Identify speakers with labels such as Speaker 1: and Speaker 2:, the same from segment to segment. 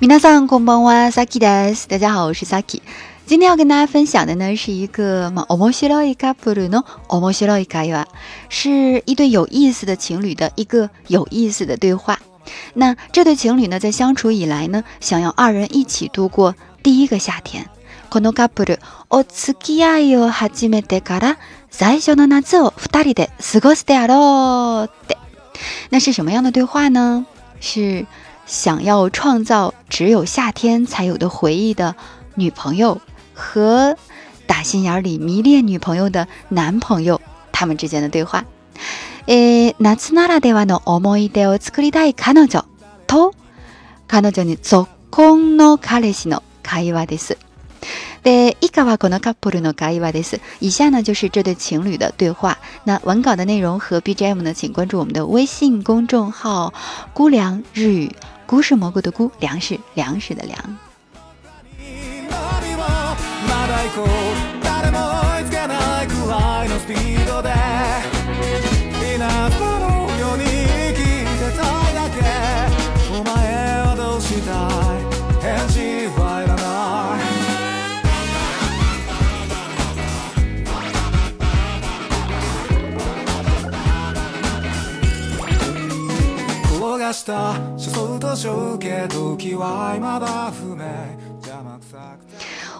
Speaker 1: 皆さんこんばんは、Saki です。大家好，我是 Saki。今天要跟大家分享的呢，是一个嘛，面白いカップルの面白い会話，是一对有意思的情侣的一个有意思的对话。那这对情侣呢，在相处以来呢，想要二人一起度过第一个夏天。このカップル、お付き合いを始めてから最初の夏を二人で過ごすであろうって。那是什么样的对话呢？是。 想要创造只有夏天才有的回忆的女朋友和打心眼里迷恋女朋友的男朋友，他们之间的对话。え、夏ならではの思い出を作りたい彼女と彼女に続婚の彼氏の会話です。で、以下はこのカップルの会話です。以下呢就是这对情侣的对话。那文稿的内容和 BGM 呢，请关注我们的微信公众号“姑凉日语”。 菇是蘑菇的菇，粮食粮食的粮。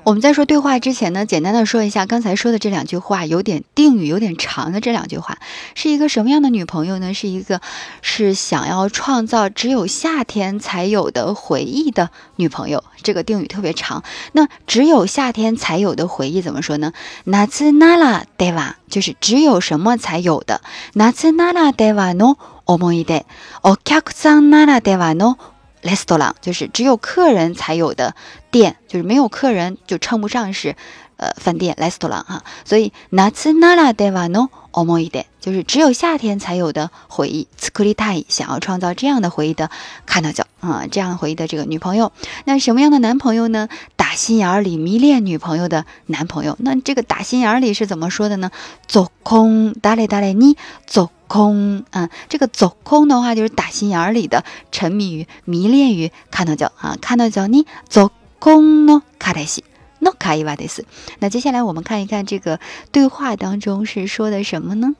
Speaker 1: 我们在说对话之前呢，简单的说一下刚才说的这两句话，有点定语，有点长的这两句话，是一个什么样的女朋友呢？是一个是想要创造只有夏天才有的回忆的女朋友。这个定语特别长，那只有夏天才有的回忆怎么说呢？夏ならでは就是只有什么才有的。夏ならではの 思い出。お客さんならではのレストラン就是只有客人才有的店，就是没有客人就称不上是呃饭店レストラン哈。所以夏ならではの思い出就是只有夏天才有的回忆。作りたい想要创造这样的回忆的彼女啊，这样回忆的这个女朋友。那什么样的男朋友呢？打心眼里迷恋女朋友的男朋友。那这个打心眼里是怎么说的呢？走空，达嘞达嘞你走。 空啊，这个走空的话就是打心眼里的沉迷于、迷恋于看到叫啊，看到叫你走空呢，卡莱西诺卡伊瓦德斯。那接下来我们看一看这个对话当中是说的什么呢？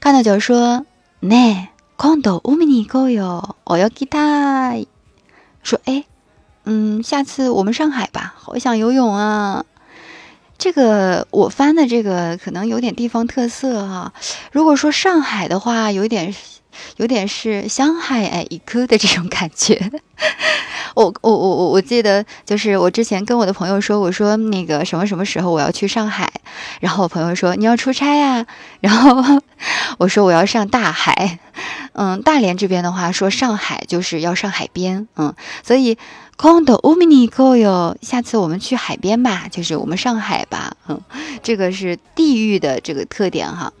Speaker 1: 看到叫说，ね、今度海に行こうよ、泳ぎたい。说，哎，嗯，下次我们上海吧，好想游泳啊。 这个我翻的这个可能有点地方特色哈。如果说上海的话，有点，有点是上海哎一颗的这种感觉。我我我我我记得就是我之前跟我的朋友说，我说那个什么什么时候我要去上海，然后我朋友说你要出差呀，然后 我说我要上大海，嗯，大连这边的话说上海就是要上海边，嗯，所以。空的乌米尼够哟，下次我们去海边吧，就是我们上海吧，嗯，这个是地域的这个特点哈。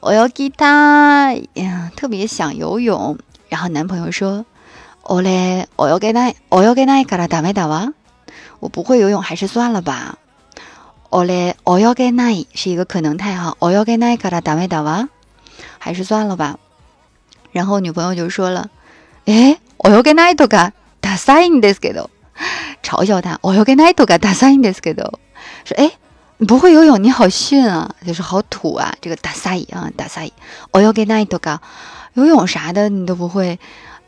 Speaker 1: 我要给他呀，特别想游泳，然后男朋友说：“我嘞，我要给他，我要给他嘎啦打没打哇？我不会游泳，还是算了吧。我嘞，我要给他是一个可能态哈，我要给那嘎啦打没打哇？还是算了吧。然后女朋友就说了：“哎，我要给他多干。”ダサいんですけど，嘲笑他。我要跟他一个ダサいんですけど，说哎，你不会游泳，你好逊啊，就是好土啊。这个ダサい啊，ダサい。我要跟他一个游泳啥的你都不会，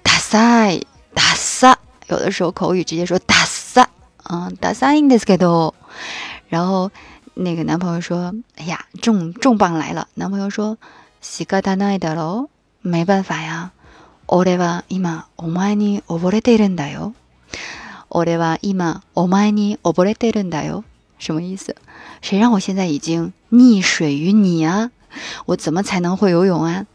Speaker 1: ダサい、ダサ。有的时候口语直接说ダサ啊，ダサいんですけど。然后那个男朋友说：“哎呀，重重磅来了！”男朋友说：“仕方ないだろ， 没办法呀。”俺は今お前に溺れているんだよ。俺は今お前に溺れているんだよ。什么意思？谁让我现在已经溺水于你啊？我怎么才能会游泳啊？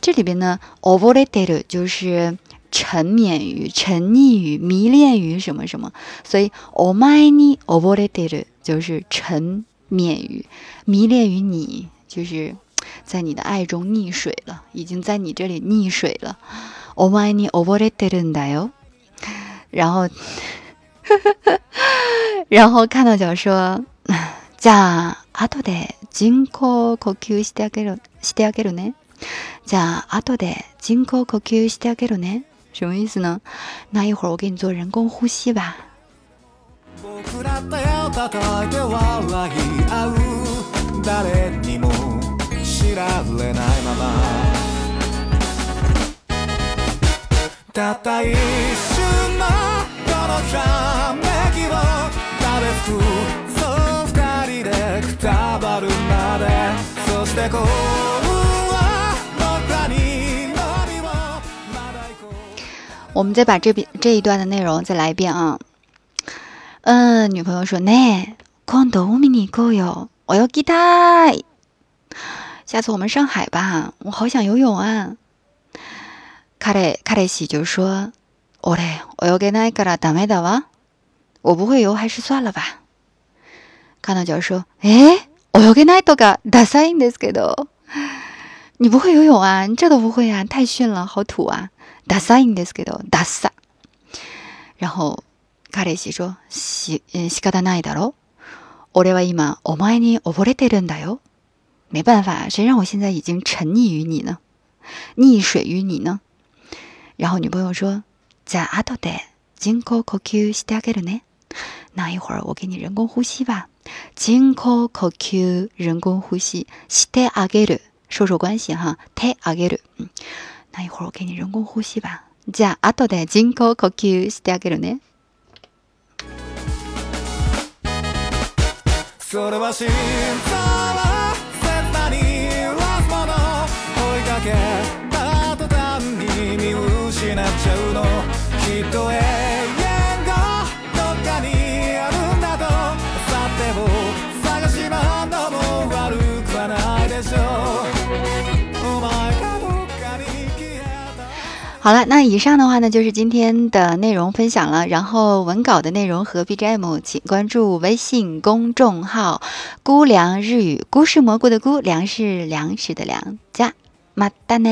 Speaker 1: 这里边呢，溺れてる就是沉湎于、沉溺于、迷恋于什么什么，所以お前に溺れてる就是沉湎于、迷恋于你，就是。 在你的爱中溺水了，已经在你这里溺水了。お前に溺れてるんだよ。然后，然后看到脚说，じゃあ後で人工呼吸してあげるしてあげるね。じゃあ後で人工呼吸してあげるね。
Speaker 2: 什么意思呢？那一会儿我给你做人工呼吸吧。 我们再把这边这一段的内容再来一遍啊。嗯，女朋友说：“ね、今度海に行こうよ。泳ぎたい。 下次我们上海吧，我好想游泳啊。”彼彼氏就说：“俺泳げないからダメだわ。我不会游，还是算了吧。”彼女说：“え、泳げないとかダサいんですけど。你不会游泳啊？你这都不会啊？太逊了，好土啊！”ダサいんですけど、ダサ。然后彼氏说：し、仕方ないだろ。俺は今お前に溺れてるんだよ。 ”没办法，谁让我现在已经沉溺于你呢？溺水于你呢？然后女朋友说：じゃあ後で人工呼吸してあげるね。那一会儿我给你人工呼吸吧。人工呼吸，人工呼吸，してあげる，说说关系哈。てあげる，嗯。那一会儿我给你人工呼吸吧。じゃあ後で人工呼吸してあげるね。それは心臓 ？”好了，那以上的话呢，就是今天的内容分享了。然后文稿的内容和 BGM，请关注微信公众号“菇凉日语”。菇是蘑菇的菇，粮是粮食的粮。加马达呢。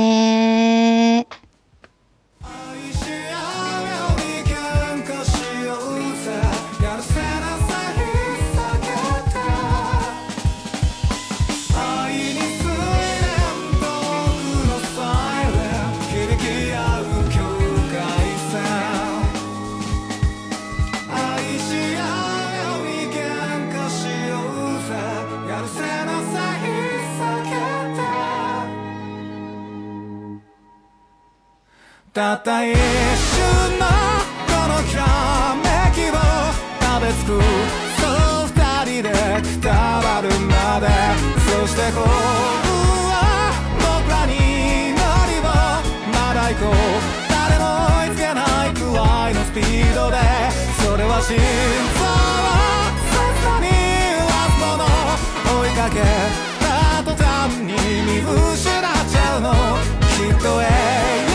Speaker 2: たった一瞬のこのひらめきを食べつくそう。二人でくたばるまでそして幸運は僕らに何をまだ行こう。誰も追いつけないくらい。のスピードでそれは心臓を切なに忘れ物追い。かけた途端に見失っちゃうのきっと永遠